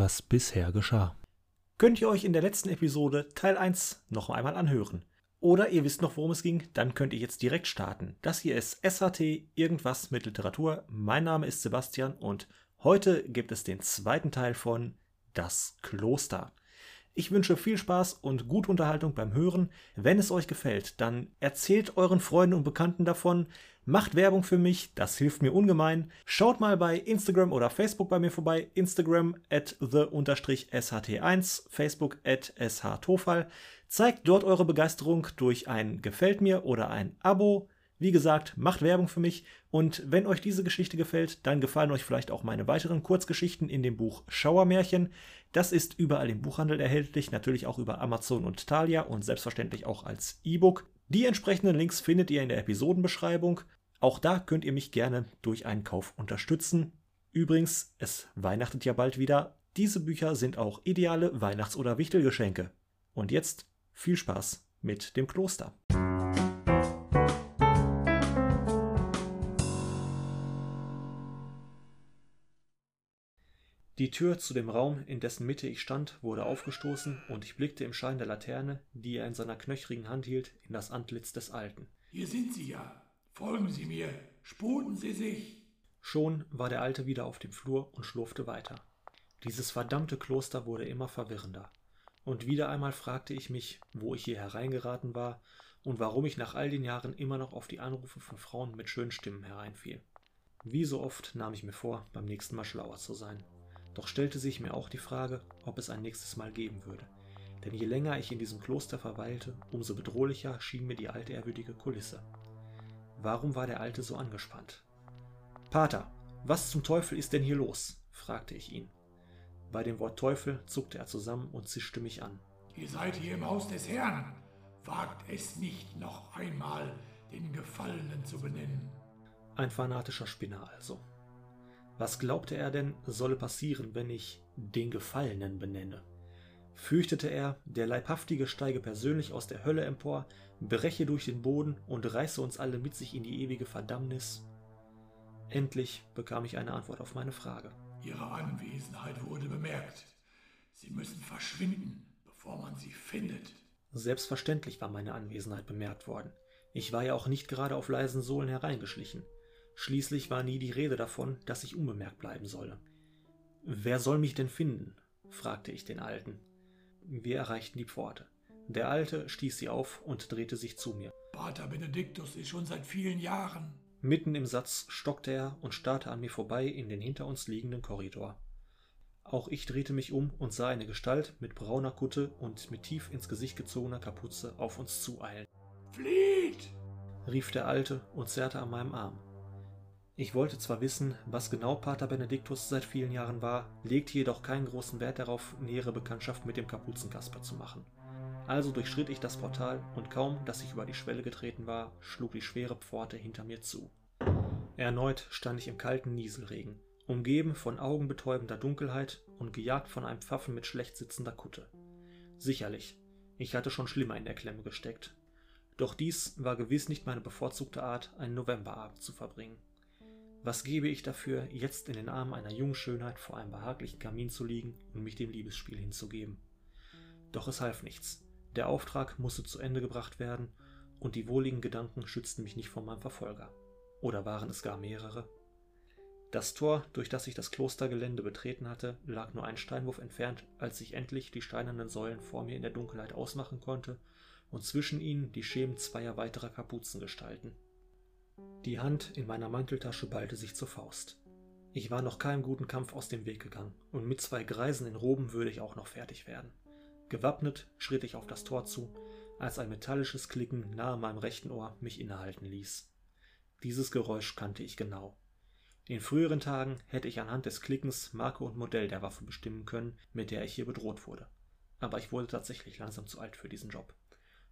was bisher geschah. Könnt ihr euch in der letzten Episode Teil 1 noch einmal anhören. Oder ihr wisst noch, worum es ging, dann könnt ihr jetzt direkt starten. Das hier ist SHT Irgendwas mit Literatur. Mein Name ist Sebastian und heute gibt es den zweiten Teil von Das Kloster. Ich wünsche viel Spaß und gute Unterhaltung beim Hören. Wenn es euch gefällt, dann erzählt euren Freunden und Bekannten davon, macht Werbung für mich, das hilft mir ungemein. Schaut mal bei Instagram oder Facebook bei mir vorbei. Instagram at the-sht1, Facebook at shtofal. Zeigt dort eure Begeisterung durch ein Gefällt mir oder ein Abo. Wie gesagt, macht Werbung für mich und wenn euch diese Geschichte gefällt, dann gefallen euch vielleicht auch meine weiteren Kurzgeschichten in dem Buch Schauermärchen. Das ist überall im Buchhandel erhältlich, natürlich auch über Amazon und Thalia und selbstverständlich auch als E-Book. Die entsprechenden Links findet ihr in der Episodenbeschreibung. Auch da könnt ihr mich gerne durch einen Kauf unterstützen. Übrigens, es weihnachtet ja bald wieder. Diese Bücher sind auch ideale Weihnachts- oder Wichtelgeschenke. Und jetzt viel Spaß mit dem Kloster. Die Tür zu dem Raum, in dessen Mitte ich stand, wurde aufgestoßen, und ich blickte im Schein der Laterne, die er in seiner knöchrigen Hand hielt, in das Antlitz des Alten. Hier sind Sie ja. Folgen Sie mir. Sputen Sie sich. Schon war der Alte wieder auf dem Flur und schlurfte weiter. Dieses verdammte Kloster wurde immer verwirrender. Und wieder einmal fragte ich mich, wo ich hier hereingeraten war und warum ich nach all den Jahren immer noch auf die Anrufe von Frauen mit schönen Stimmen hereinfiel. Wie so oft nahm ich mir vor, beim nächsten Mal schlauer zu sein. Doch stellte sich mir auch die Frage, ob es ein nächstes Mal geben würde. Denn je länger ich in diesem Kloster verweilte, umso bedrohlicher schien mir die alte ehrwürdige Kulisse. Warum war der Alte so angespannt? Pater, was zum Teufel ist denn hier los? fragte ich ihn. Bei dem Wort Teufel zuckte er zusammen und zischte mich an. Ihr seid hier im Haus des Herrn. Wagt es nicht noch einmal, den Gefallenen zu benennen. Ein fanatischer Spinner also. Was glaubte er denn, solle passieren, wenn ich den Gefallenen benenne? Fürchtete er, der Leibhaftige steige persönlich aus der Hölle empor, breche durch den Boden und reiße uns alle mit sich in die ewige Verdammnis? Endlich bekam ich eine Antwort auf meine Frage. Ihre Anwesenheit wurde bemerkt. Sie müssen verschwinden, bevor man sie findet. Selbstverständlich war meine Anwesenheit bemerkt worden. Ich war ja auch nicht gerade auf leisen Sohlen hereingeschlichen. Schließlich war nie die Rede davon, dass ich unbemerkt bleiben solle. Wer soll mich denn finden? fragte ich den Alten. Wir erreichten die Pforte. Der Alte stieß sie auf und drehte sich zu mir. Pater Benediktus ist schon seit vielen Jahren. Mitten im Satz stockte er und starrte an mir vorbei in den hinter uns liegenden Korridor. Auch ich drehte mich um und sah eine Gestalt mit brauner Kutte und mit tief ins Gesicht gezogener Kapuze auf uns zueilen. Flieht! rief der Alte und zerrte an meinem Arm. Ich wollte zwar wissen, was genau Pater Benediktus seit vielen Jahren war, legte jedoch keinen großen Wert darauf, nähere Bekanntschaft mit dem Kapuzenkasper zu machen. Also durchschritt ich das Portal und kaum, dass ich über die Schwelle getreten war, schlug die schwere Pforte hinter mir zu. Erneut stand ich im kalten Nieselregen, umgeben von augenbetäubender Dunkelheit und gejagt von einem Pfaffen mit schlecht sitzender Kutte. Sicherlich, ich hatte schon schlimmer in der Klemme gesteckt. Doch dies war gewiss nicht meine bevorzugte Art, einen Novemberabend zu verbringen. Was gebe ich dafür, jetzt in den Armen einer jungen Schönheit vor einem behaglichen Kamin zu liegen und mich dem Liebesspiel hinzugeben? Doch es half nichts. Der Auftrag musste zu Ende gebracht werden, und die wohligen Gedanken schützten mich nicht vor meinem Verfolger. Oder waren es gar mehrere? Das Tor, durch das ich das Klostergelände betreten hatte, lag nur ein Steinwurf entfernt, als ich endlich die steinernen Säulen vor mir in der Dunkelheit ausmachen konnte und zwischen ihnen die Schemen zweier weiterer Kapuzengestalten. Die Hand in meiner Manteltasche ballte sich zur Faust. Ich war noch keinem guten Kampf aus dem Weg gegangen, und mit zwei Greisen in Roben würde ich auch noch fertig werden. Gewappnet schritt ich auf das Tor zu, als ein metallisches Klicken nahe meinem rechten Ohr mich innehalten ließ. Dieses Geräusch kannte ich genau. In früheren Tagen hätte ich anhand des Klickens Marke und Modell der Waffe bestimmen können, mit der ich hier bedroht wurde. Aber ich wurde tatsächlich langsam zu alt für diesen Job.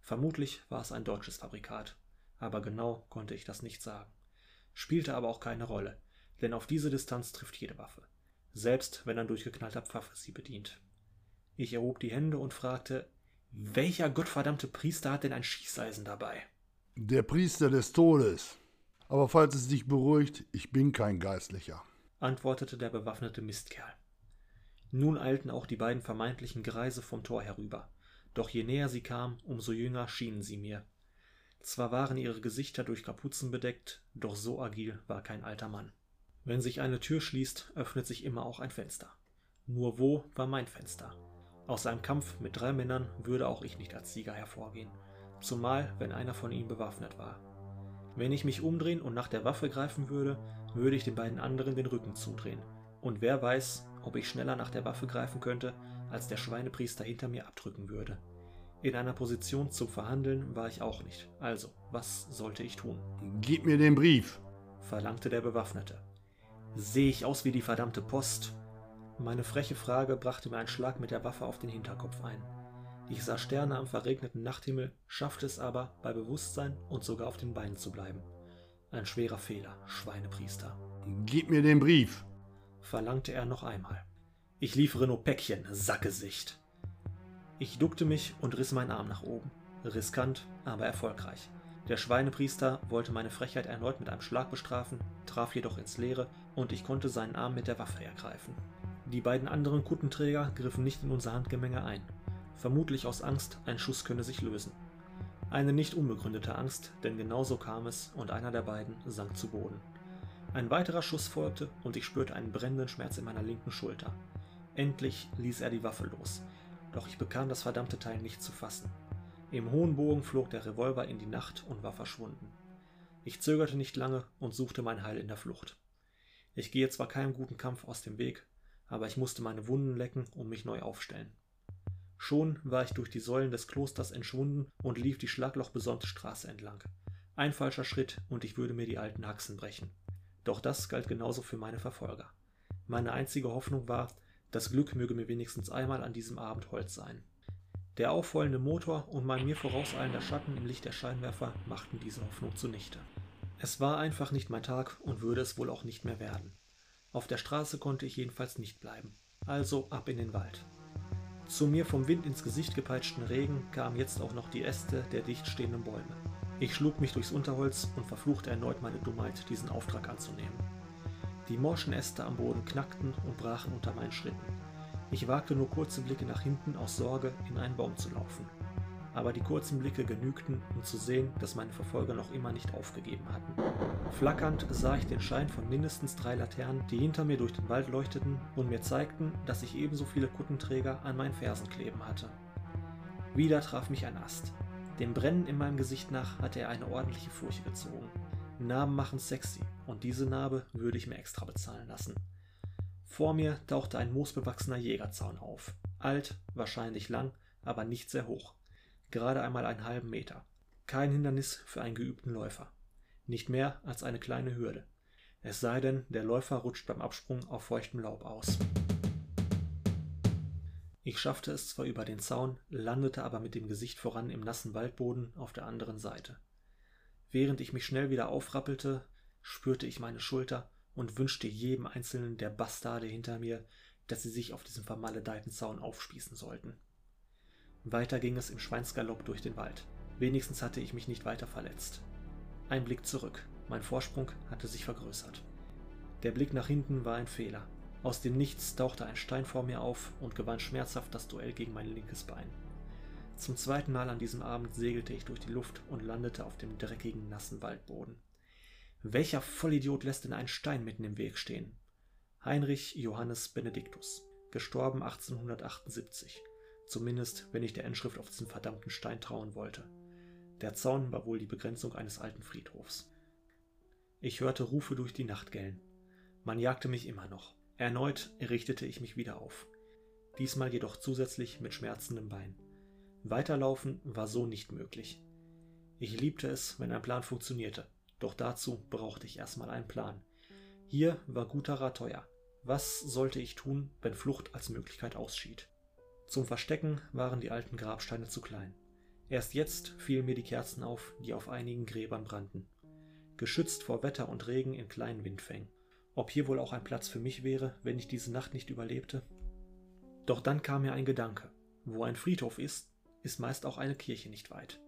Vermutlich war es ein deutsches Fabrikat, aber genau konnte ich das nicht sagen. Spielte aber auch keine Rolle, denn auf diese Distanz trifft jede Waffe, selbst wenn ein durchgeknallter Pfaffe sie bedient. Ich erhob die Hände und fragte, welcher gottverdammte Priester hat denn ein Schießeisen dabei? Der Priester des Todes. Aber falls es dich beruhigt, ich bin kein Geistlicher, antwortete der bewaffnete Mistkerl. Nun eilten auch die beiden vermeintlichen Greise vom Tor herüber, doch je näher sie kamen, umso jünger schienen sie mir. Zwar waren ihre Gesichter durch Kapuzen bedeckt, doch so agil war kein alter Mann. Wenn sich eine Tür schließt, öffnet sich immer auch ein Fenster. Nur wo war mein Fenster? Aus einem Kampf mit drei Männern würde auch ich nicht als Sieger hervorgehen, zumal wenn einer von ihnen bewaffnet war. Wenn ich mich umdrehen und nach der Waffe greifen würde, würde ich den beiden anderen den Rücken zudrehen. Und wer weiß, ob ich schneller nach der Waffe greifen könnte, als der Schweinepriester hinter mir abdrücken würde. In einer Position zum Verhandeln war ich auch nicht. Also, was sollte ich tun? Gib mir den Brief, verlangte der Bewaffnete. Sehe ich aus wie die verdammte Post? Meine freche Frage brachte mir einen Schlag mit der Waffe auf den Hinterkopf ein. Ich sah Sterne am verregneten Nachthimmel, schaffte es aber, bei Bewusstsein und sogar auf den Beinen zu bleiben. Ein schwerer Fehler, Schweinepriester. Gib mir den Brief, verlangte er noch einmal. Ich liefere nur Päckchen, Sackgesicht. Ich duckte mich und riss meinen Arm nach oben. Riskant, aber erfolgreich. Der Schweinepriester wollte meine Frechheit erneut mit einem Schlag bestrafen, traf jedoch ins Leere und ich konnte seinen Arm mit der Waffe ergreifen. Die beiden anderen Kuttenträger griffen nicht in unser Handgemenge ein. Vermutlich aus Angst, ein Schuss könne sich lösen. Eine nicht unbegründete Angst, denn genauso kam es und einer der beiden sank zu Boden. Ein weiterer Schuss folgte und ich spürte einen brennenden Schmerz in meiner linken Schulter. Endlich ließ er die Waffe los, doch ich bekam das verdammte Teil nicht zu fassen. Im hohen Bogen flog der Revolver in die Nacht und war verschwunden. Ich zögerte nicht lange und suchte mein Heil in der Flucht. Ich gehe zwar keinem guten Kampf aus dem Weg, aber ich musste meine Wunden lecken und mich neu aufstellen. Schon war ich durch die Säulen des Klosters entschwunden und lief die schlaglochbesonnte Straße entlang. Ein falscher Schritt und ich würde mir die alten Haxen brechen. Doch das galt genauso für meine Verfolger. Meine einzige Hoffnung war, das Glück möge mir wenigstens einmal an diesem Abend Holz sein. Der aufwollende Motor und mein mir vorauseilender Schatten im Licht der Scheinwerfer machten diese Hoffnung zunichte. Es war einfach nicht mein Tag und würde es wohl auch nicht mehr werden. Auf der Straße konnte ich jedenfalls nicht bleiben. Also ab in den Wald. Zu mir vom Wind ins Gesicht gepeitschten Regen kamen jetzt auch noch die Äste der dicht stehenden Bäume. Ich schlug mich durchs Unterholz und verfluchte erneut meine Dummheit, diesen Auftrag anzunehmen. Die morschen Äste am Boden knackten und brachen unter meinen Schritten. Ich wagte nur kurze Blicke nach hinten aus Sorge, in einen Baum zu laufen aber die kurzen Blicke genügten, um zu sehen, dass meine Verfolger noch immer nicht aufgegeben hatten. Flackernd sah ich den Schein von mindestens drei Laternen, die hinter mir durch den Wald leuchteten und mir zeigten, dass ich ebenso viele Kuttenträger an meinen Fersen kleben hatte. Wieder traf mich ein Ast. Dem Brennen in meinem Gesicht nach hatte er eine ordentliche Furche gezogen. Narben machen sexy und diese Narbe würde ich mir extra bezahlen lassen. Vor mir tauchte ein moosbewachsener Jägerzaun auf. Alt, wahrscheinlich lang, aber nicht sehr hoch gerade einmal einen halben Meter. Kein Hindernis für einen geübten Läufer. Nicht mehr als eine kleine Hürde. Es sei denn, der Läufer rutscht beim Absprung auf feuchtem Laub aus. Ich schaffte es zwar über den Zaun, landete aber mit dem Gesicht voran im nassen Waldboden auf der anderen Seite. Während ich mich schnell wieder aufrappelte, spürte ich meine Schulter und wünschte jedem einzelnen der Bastarde hinter mir, dass sie sich auf diesem vermaledeiten Zaun aufspießen sollten. Weiter ging es im Schweinsgalopp durch den Wald. Wenigstens hatte ich mich nicht weiter verletzt. Ein Blick zurück. Mein Vorsprung hatte sich vergrößert. Der Blick nach hinten war ein Fehler. Aus dem Nichts tauchte ein Stein vor mir auf und gewann schmerzhaft das Duell gegen mein linkes Bein. Zum zweiten Mal an diesem Abend segelte ich durch die Luft und landete auf dem dreckigen, nassen Waldboden. Welcher Vollidiot lässt denn einen Stein mitten im Weg stehen? Heinrich Johannes Benediktus, gestorben 1878. Zumindest, wenn ich der Inschrift auf diesen verdammten Stein trauen wollte. Der Zaun war wohl die Begrenzung eines alten Friedhofs. Ich hörte Rufe durch die Nacht gellen. Man jagte mich immer noch. Erneut richtete ich mich wieder auf. Diesmal jedoch zusätzlich mit schmerzendem Bein. Weiterlaufen war so nicht möglich. Ich liebte es, wenn ein Plan funktionierte, doch dazu brauchte ich erstmal einen Plan. Hier war guter Rat teuer. Was sollte ich tun, wenn Flucht als Möglichkeit ausschied? Zum Verstecken waren die alten Grabsteine zu klein. Erst jetzt fielen mir die Kerzen auf, die auf einigen Gräbern brannten. Geschützt vor Wetter und Regen in kleinen Windfängen. Ob hier wohl auch ein Platz für mich wäre, wenn ich diese Nacht nicht überlebte? Doch dann kam mir ein Gedanke. Wo ein Friedhof ist, ist meist auch eine Kirche nicht weit.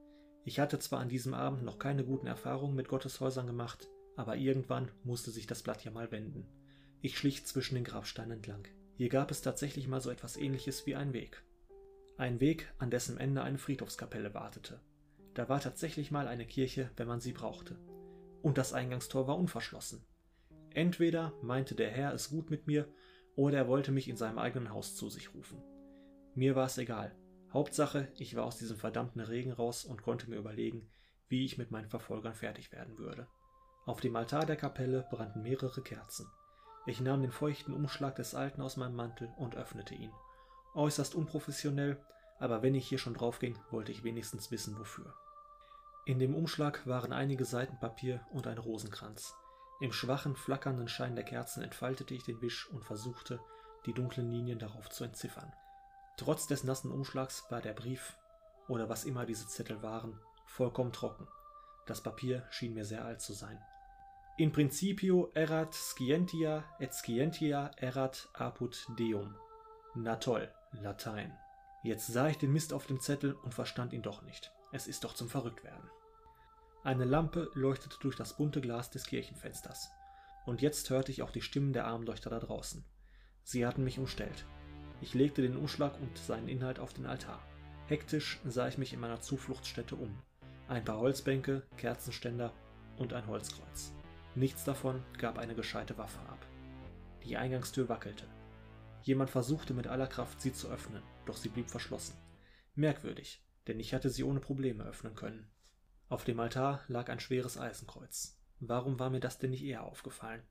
Ich hatte zwar an diesem Abend noch keine guten Erfahrungen mit Gotteshäusern gemacht, aber irgendwann musste sich das Blatt ja mal wenden. Ich schlich zwischen den Grabsteinen entlang. Hier gab es tatsächlich mal so etwas ähnliches wie einen Weg. Ein Weg, an dessen Ende eine Friedhofskapelle wartete. Da war tatsächlich mal eine Kirche, wenn man sie brauchte. Und das Eingangstor war unverschlossen. Entweder meinte der Herr es gut mit mir, oder er wollte mich in seinem eigenen Haus zu sich rufen. Mir war es egal. Hauptsache, ich war aus diesem verdammten Regen raus und konnte mir überlegen, wie ich mit meinen Verfolgern fertig werden würde. Auf dem Altar der Kapelle brannten mehrere Kerzen. Ich nahm den feuchten Umschlag des Alten aus meinem Mantel und öffnete ihn. Äußerst unprofessionell, aber wenn ich hier schon draufging, wollte ich wenigstens wissen, wofür. In dem Umschlag waren einige Seiten Papier und ein Rosenkranz. Im schwachen, flackernden Schein der Kerzen entfaltete ich den Wisch und versuchte, die dunklen Linien darauf zu entziffern. Trotz des nassen Umschlags war der Brief, oder was immer diese Zettel waren, vollkommen trocken. Das Papier schien mir sehr alt zu sein. In principio erat scientia et scientia erat apud deum. Na toll, Latein. Jetzt sah ich den Mist auf dem Zettel und verstand ihn doch nicht. Es ist doch zum Verrücktwerden. Eine Lampe leuchtete durch das bunte Glas des Kirchenfensters. Und jetzt hörte ich auch die Stimmen der Armleuchter da draußen. Sie hatten mich umstellt. Ich legte den Umschlag und seinen Inhalt auf den Altar. Hektisch sah ich mich in meiner Zufluchtsstätte um. Ein paar Holzbänke, Kerzenständer und ein Holzkreuz. Nichts davon gab eine gescheite Waffe ab. Die Eingangstür wackelte. Jemand versuchte mit aller Kraft, sie zu öffnen, doch sie blieb verschlossen. Merkwürdig, denn ich hatte sie ohne Probleme öffnen können. Auf dem Altar lag ein schweres Eisenkreuz. Warum war mir das denn nicht eher aufgefallen?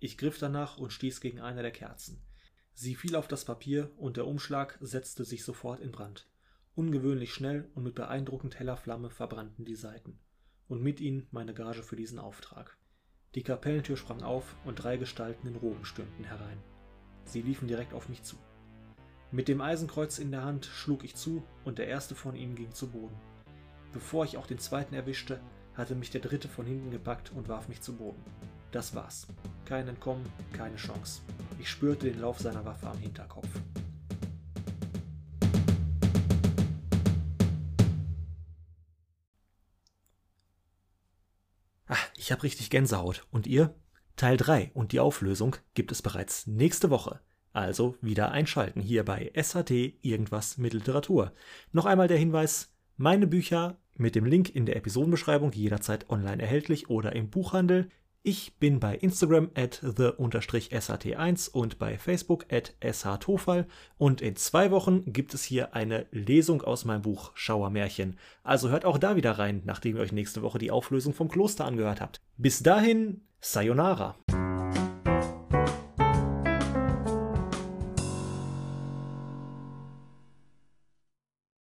Ich griff danach und stieß gegen eine der Kerzen. Sie fiel auf das Papier und der Umschlag setzte sich sofort in Brand. Ungewöhnlich schnell und mit beeindruckend heller Flamme verbrannten die Seiten. Und mit ihnen meine Gage für diesen Auftrag. Die Kapellentür sprang auf und drei Gestalten in Roben stürmten herein. Sie liefen direkt auf mich zu. Mit dem Eisenkreuz in der Hand schlug ich zu und der erste von ihnen ging zu Boden. Bevor ich auch den zweiten erwischte, hatte mich der dritte von hinten gepackt und warf mich zu Boden. Das war's. Kein Entkommen, keine Chance. Ich spürte den Lauf seiner Waffe am Hinterkopf. Ich habe richtig Gänsehaut. Und ihr? Teil 3 und die Auflösung gibt es bereits nächste Woche. Also wieder einschalten hier bei SAT Irgendwas mit Literatur. Noch einmal der Hinweis, meine Bücher mit dem Link in der Episodenbeschreibung jederzeit online erhältlich oder im Buchhandel. Ich bin bei Instagram at the-sat1 und bei Facebook at shtofal und in zwei Wochen gibt es hier eine Lesung aus meinem Buch Schauermärchen. Also hört auch da wieder rein, nachdem ihr euch nächste Woche die Auflösung vom Kloster angehört habt. Bis dahin, Sayonara.